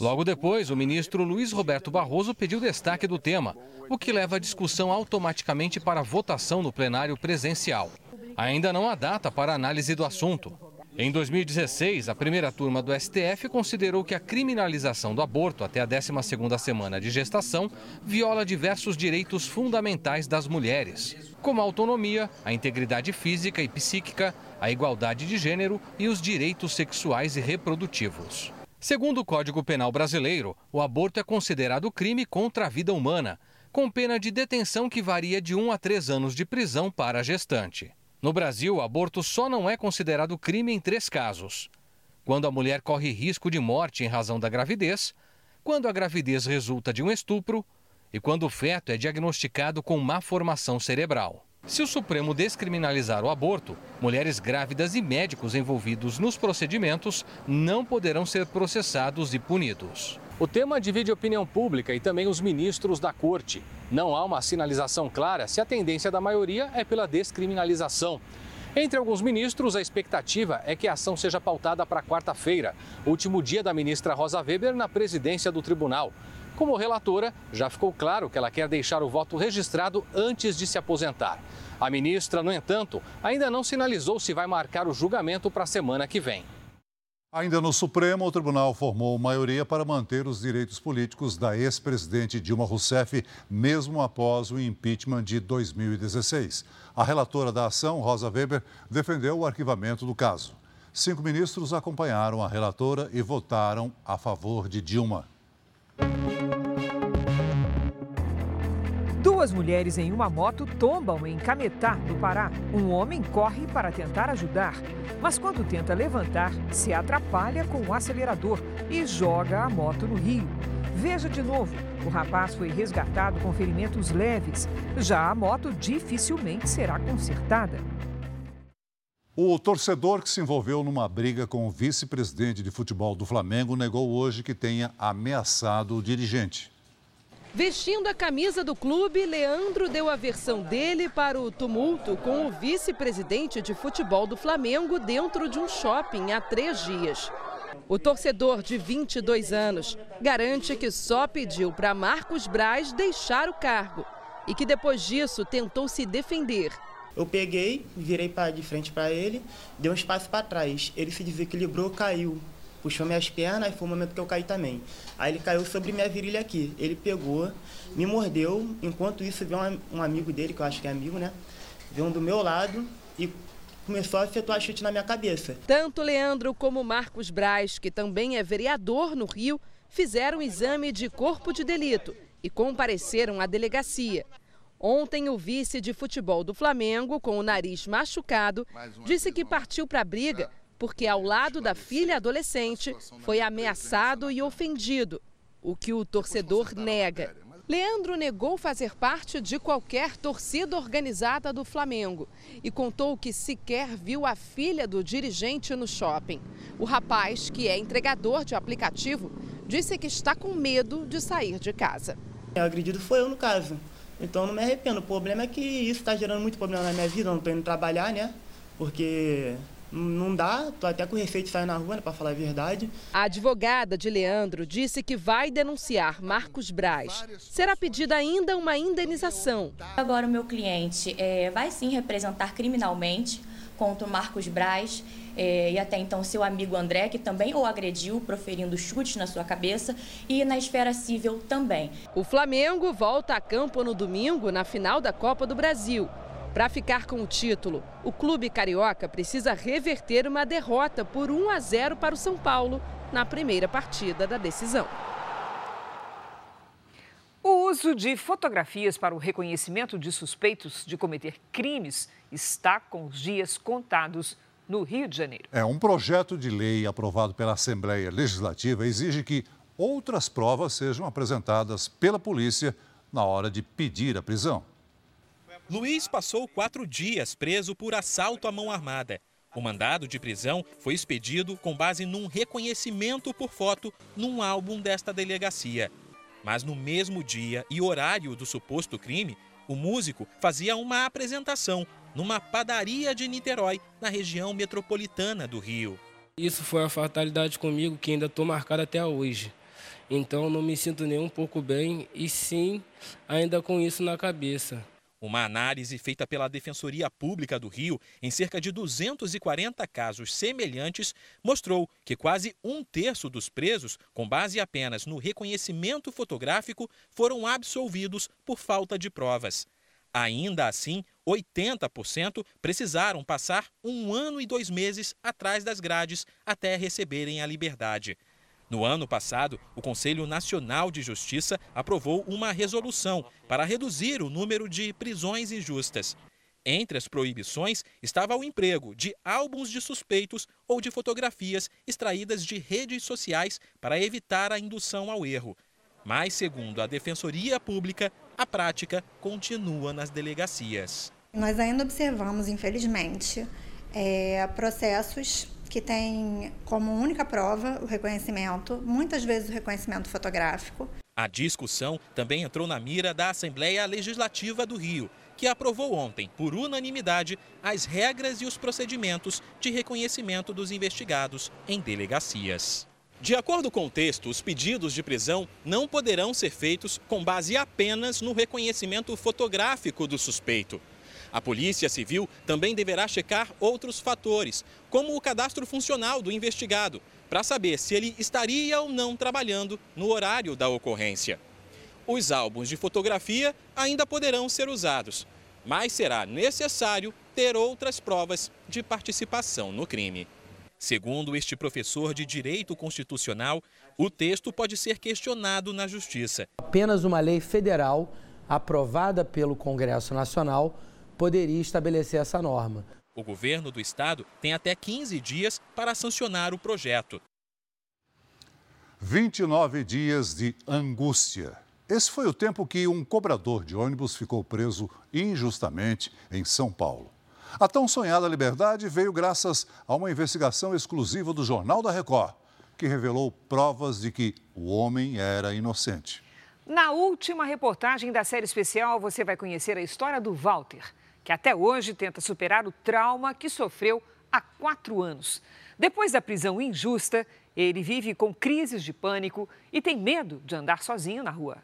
Logo depois, o ministro Luiz Roberto Barroso pediu destaque do tema, o que leva a discussão automaticamente para votação no plenário presencial. Ainda não há data para análise do assunto. Em 2016, a primeira turma do STF considerou que a criminalização do aborto até a 12ª semana de gestação viola diversos direitos fundamentais das mulheres, como a autonomia, a integridade física e psíquica, a igualdade de gênero e os direitos sexuais e reprodutivos. Segundo o Código Penal brasileiro, o aborto é considerado crime contra a vida humana, com pena de detenção que varia de 1 a 3 anos de prisão para a gestante. No Brasil, o aborto só não é considerado crime em três casos: quando a mulher corre risco de morte em razão da gravidez, quando a gravidez resulta de um estupro e quando o feto é diagnosticado com má formação cerebral. Se o Supremo descriminalizar o aborto, mulheres grávidas e médicos envolvidos nos procedimentos não poderão ser processados e punidos. O tema divide a opinião pública e também os ministros da corte. Não há uma sinalização clara se a tendência da maioria é pela descriminalização. Entre alguns ministros, a expectativa é que a ação seja pautada para quarta-feira, último dia da ministra Rosa Weber na presidência do tribunal. Como relatora, já ficou claro que ela quer deixar o voto registrado antes de se aposentar. A ministra, no entanto, ainda não sinalizou se vai marcar o julgamento para a semana que vem. Ainda no Supremo, o tribunal formou maioria para manter os direitos políticos da ex-presidente Dilma Rousseff, mesmo após o impeachment de 2016. A relatora da ação, Rosa Weber, defendeu o arquivamento do caso. Cinco ministros acompanharam a relatora e votaram a favor de Dilma. Duas mulheres em uma moto tombam em Cametá, no Pará. Um homem corre para tentar ajudar, mas quando tenta levantar, se atrapalha com o acelerador e joga a moto no rio. Veja de novo: o rapaz foi resgatado com ferimentos leves. Já a moto dificilmente será consertada. O torcedor que se envolveu numa briga com o vice-presidente de futebol do Flamengo negou hoje que tenha ameaçado o dirigente. Vestindo a camisa do clube, Leandro deu a versão dele para o tumulto com o vice-presidente de futebol do Flamengo dentro de um shopping há três dias. O torcedor de 22 anos garante que só pediu para Marcos Braz deixar o cargo e que depois disso tentou se defender. Eu peguei, virei de frente para ele, dei um espaço para trás. Ele se desequilibrou, caiu puxou minhas pernas e foi o momento que eu caí também. Aí ele caiu sobre minha virilha aqui. Ele pegou, me mordeu. Enquanto isso, veio um, um amigo dele, que eu acho que é amigo, né? Veio um do meu lado e começou a efetuar chute na minha cabeça. Tanto Leandro como Marcos Braz, que também é vereador no Rio, fizeram exame de corpo de delito e compareceram à delegacia. Ontem, o vice de futebol do Flamengo, com o nariz machucado, disse que partiu para a briga porque ao lado da filha adolescente foi ameaçado e ofendido, o que o torcedor nega. Leandro negou fazer parte de qualquer torcida organizada do Flamengo e contou que sequer viu a filha do dirigente no shopping. O rapaz, que é entregador de aplicativo, disse que está com medo de sair de casa. O agredido foi eu, no caso. Então não me arrependo. O problema é que isso está gerando muito problema na minha vida. Não estou indo trabalhar, né? Porque não dá, tô até com receio de sair na rua, né, para falar a verdade. A advogada de Leandro disse que vai denunciar Marcos Braz. Será pedida ainda uma indenização. Agora o meu cliente é, vai sim representar criminalmente contra o Marcos Braz é, e até então seu amigo André, que também o agrediu, proferindo chutes na sua cabeça, e na esfera civil também. O Flamengo volta a campo no domingo na final da Copa do Brasil. Para ficar com o título, o clube carioca precisa reverter uma derrota por 1 a 0 para o São Paulo na primeira partida da decisão. O uso de fotografias para o reconhecimento de suspeitos de cometer crimes está com os dias contados no Rio de Janeiro. É um projeto de lei aprovado pela Assembleia Legislativa exige que outras provas sejam apresentadas pela polícia na hora de pedir a prisão. Luiz passou quatro dias preso por assalto à mão armada. O mandado de prisão foi expedido com base num reconhecimento por foto num álbum desta delegacia. Mas no mesmo dia e horário do suposto crime, o músico fazia uma apresentação numa padaria de Niterói, na região metropolitana do Rio. Isso foi uma fatalidade comigo que ainda estou marcado até hoje. Então não me sinto nem um pouco bem e sim ainda com isso na cabeça. Uma análise feita pela Defensoria Pública do Rio em cerca de 240 casos semelhantes mostrou que quase um terço dos presos, com base apenas no reconhecimento fotográfico, foram absolvidos por falta de provas. Ainda assim, 80% precisaram passar um ano e dois meses atrás das grades até receberem a liberdade. No ano passado, o Conselho Nacional de Justiça aprovou uma resolução para reduzir o número de prisões injustas. Entre as proibições estava o emprego de álbuns de suspeitos ou de fotografias extraídas de redes sociais para evitar a indução ao erro. Mas, segundo a Defensoria Pública, a prática continua nas delegacias. Nós ainda observamos, infelizmente, é, processos que tem como única prova o reconhecimento, muitas vezes o reconhecimento fotográfico. A discussão também entrou na mira da Assembleia Legislativa do Rio, que aprovou ontem, por unanimidade, as regras e os procedimentos de reconhecimento dos investigados em delegacias. De acordo com o texto, os pedidos de prisão não poderão ser feitos com base apenas no reconhecimento fotográfico do suspeito. A Polícia Civil também deverá checar outros fatores, como o cadastro funcional do investigado, para saber se ele estaria ou não trabalhando no horário da ocorrência. Os álbuns de fotografia ainda poderão ser usados, mas será necessário ter outras provas de participação no crime. Segundo este professor de Direito Constitucional, o texto pode ser questionado na Justiça. Apenas uma lei federal aprovada pelo Congresso Nacional poderia estabelecer essa norma. O governo do estado tem até 15 dias para sancionar o projeto. 29 dias de angústia. Esse foi o tempo que um cobrador de ônibus ficou preso injustamente em São Paulo. A tão sonhada liberdade veio graças a uma investigação exclusiva do Jornal da Record, que revelou provas de que o homem era inocente. Na última reportagem da série especial, você vai conhecer a história do Walter, que até hoje tenta superar o trauma que sofreu há quatro anos. Depois da prisão injusta, ele vive com crises de pânico e tem medo de andar sozinho na rua.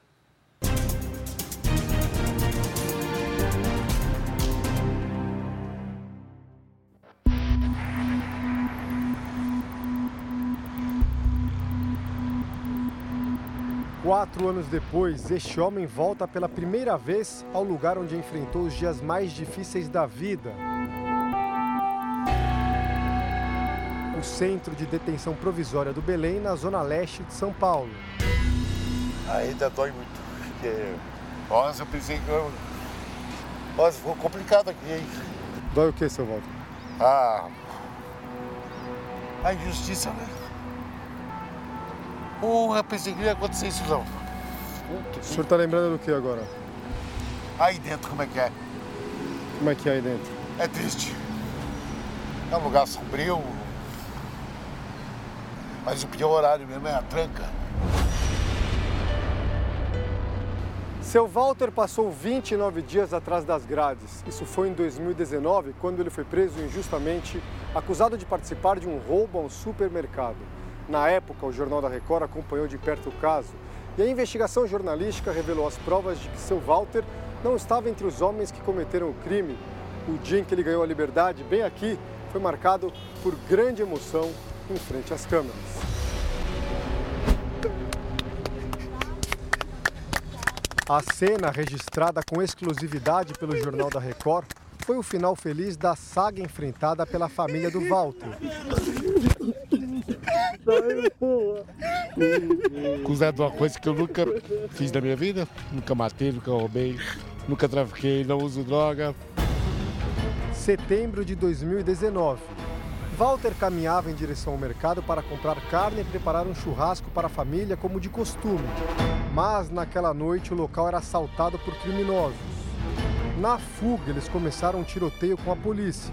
Quatro anos depois, este homem volta pela primeira vez ao lugar onde enfrentou os dias mais difíceis da vida. O Centro de Detenção Provisória do Belém, na zona leste de São Paulo. Ainda dói muito, porque... Nossa, eu pensei que... Eu... Nossa, ficou complicado aqui, hein? Dói o que, seu Walter? Ah... A injustiça, né? Porra, pensei que ia acontecer isso não. O senhor tá lembrando do que agora? Aí dentro, como é que é? Como é que é aí dentro? É triste. É um lugar sombrio. Mas o pior horário mesmo é a tranca. Seu Walter passou 29 dias atrás das grades. Isso foi em 2019, quando ele foi preso injustamente, acusado de participar de um roubo a um supermercado. Na época, o Jornal da Record acompanhou de perto o caso e a investigação jornalística revelou as provas de que seu Walter não estava entre os homens que cometeram o crime. O dia em que ele ganhou a liberdade, bem aqui, foi marcado por grande emoção em frente às câmeras. A cena, registrada com exclusividade pelo Jornal da Record, foi o final feliz da saga enfrentada pela família do Walter. Acusado de uma coisa que eu nunca fiz na minha vida. Nunca matei, nunca roubei, nunca trafiquei, não uso droga. Setembro de 2019. Walter caminhava em direção ao mercado para comprar carne e preparar um churrasco para a família, como de costume. Mas naquela noite o local era assaltado por criminosos. Na fuga, eles começaram um tiroteio com a polícia.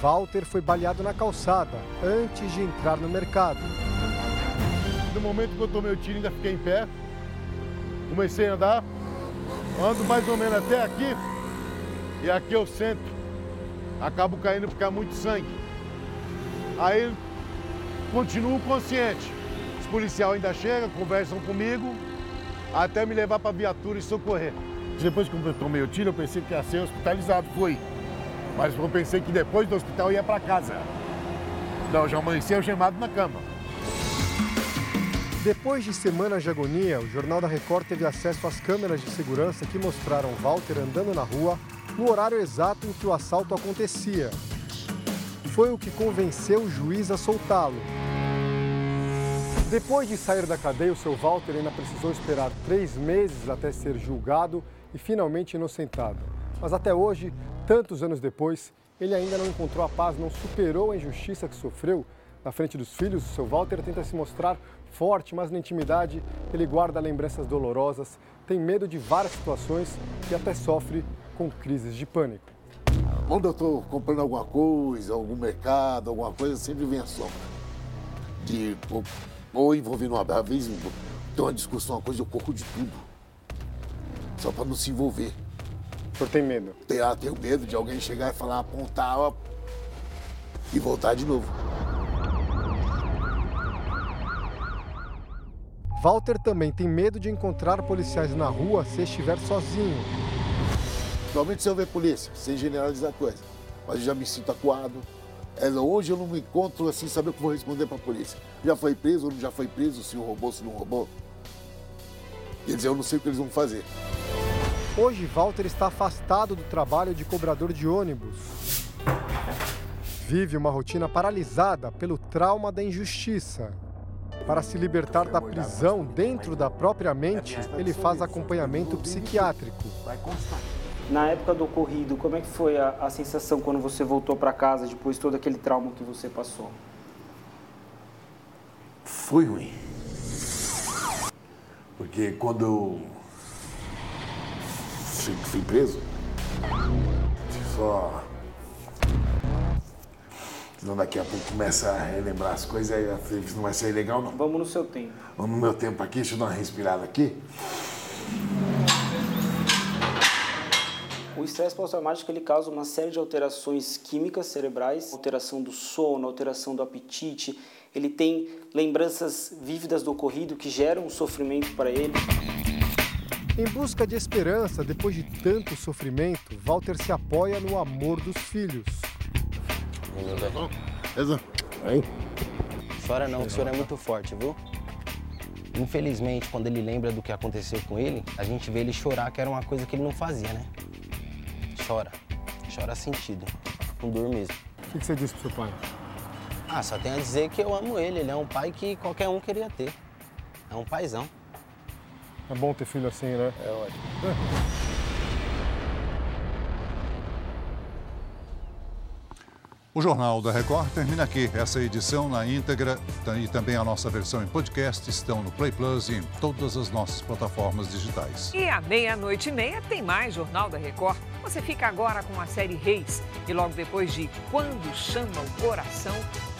Walter foi baleado na calçada antes de entrar no mercado. No momento que eu tomei o tiro, ainda fiquei em pé. Comecei a andar. Ando mais ou menos até aqui. E aqui eu sento. Acabo caindo porque há muito sangue. Aí continuo consciente. Os policiais ainda chegam, conversam comigo, até me levar para a viatura e socorrer. Depois que eu tomei o tiro, eu pensei que ia ser hospitalizado. Fui. Mas eu pensei que depois do hospital ia para casa. Não, já amanheci algemado na cama. Depois de semanas de agonia, o Jornal da Record teve acesso às câmeras de segurança que mostraram Walter andando na rua no horário exato em que o assalto acontecia. Foi o que convenceu o juiz a soltá-lo. Depois de sair da cadeia, o seu Walter ainda precisou esperar três meses até ser julgado e finalmente inocentado. Mas até hoje, tantos anos depois, ele ainda não encontrou a paz, não superou a injustiça que sofreu. Na frente dos filhos, o seu Walter tenta se mostrar forte, mas na intimidade ele guarda lembranças dolorosas, tem medo de várias situações e até sofre com crises de pânico. Quando eu estou comprando alguma coisa, algum mercado, alguma coisa, sempre vem a sombra. De, ou, ou envolvendo uma às vezes tem uma discussão, uma coisa, eu corro de tudo. Só para não se envolver. O senhor tem medo? Tem, ah, tenho medo de alguém chegar e falar, apontar ó, e voltar de novo. Walter também tem medo de encontrar policiais na rua se estiver sozinho. Normalmente se eu ver polícia, sem generalizar coisa, mas eu já me sinto acuado, É, hoje eu não me encontro assim, saber o que vou responder para a polícia. Já foi preso ou não já foi preso, se roubou, se não roubou. Quer dizer, eu não sei o que eles vão fazer. Hoje, Walter está afastado do trabalho de cobrador de ônibus. Vive uma rotina paralisada pelo trauma da injustiça. Para se libertar da prisão dentro da própria mente, ele faz acompanhamento psiquiátrico. Na época do ocorrido, como é que foi a, a sensação quando você voltou para casa depois de todo aquele trauma que você passou? Foi ruim. Porque quando eu fui, fui preso, só. Senão daqui a pouco começa a relembrar as coisas aí não vai ser legal não. Vamos no seu tempo. Vamos no meu tempo aqui, deixa eu dar uma respirada aqui. O estresse pós-traumático ele causa uma série de alterações químicas cerebrais, alteração do sono, alteração do apetite. Ele tem lembranças vívidas do ocorrido que geram um sofrimento para ele. Em busca de esperança, depois de tanto sofrimento, Walter se apoia no amor dos filhos. Beleza? Aí. Chora não, o senhor é muito forte, viu? Infelizmente, quando ele lembra do que aconteceu com ele, a gente vê ele chorar, que era uma coisa que ele não fazia, né? Chora. Chora sentido. Com dor mesmo. O que você disse pro seu pai? Ah, só tenho a dizer que eu amo ele. Ele é um pai que qualquer um queria ter. É um paizão. É bom ter filho assim, né? É ótimo. O Jornal da Record termina aqui. Essa edição na íntegra e também a nossa versão em podcast estão no Play Plus e em todas as nossas plataformas digitais. E à meia-noite e meia tem mais Jornal da Record. Você fica agora com a série Reis e logo depois de Quando Chama o Coração,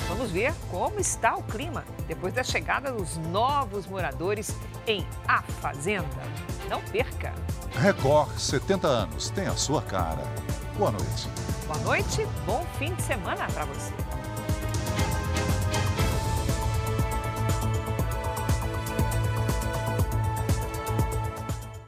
vamos ver como está o clima depois da chegada dos novos moradores em A Fazenda. Não perca! Record 70 anos tem a sua cara. Boa noite. Boa noite, bom fim de semana para você.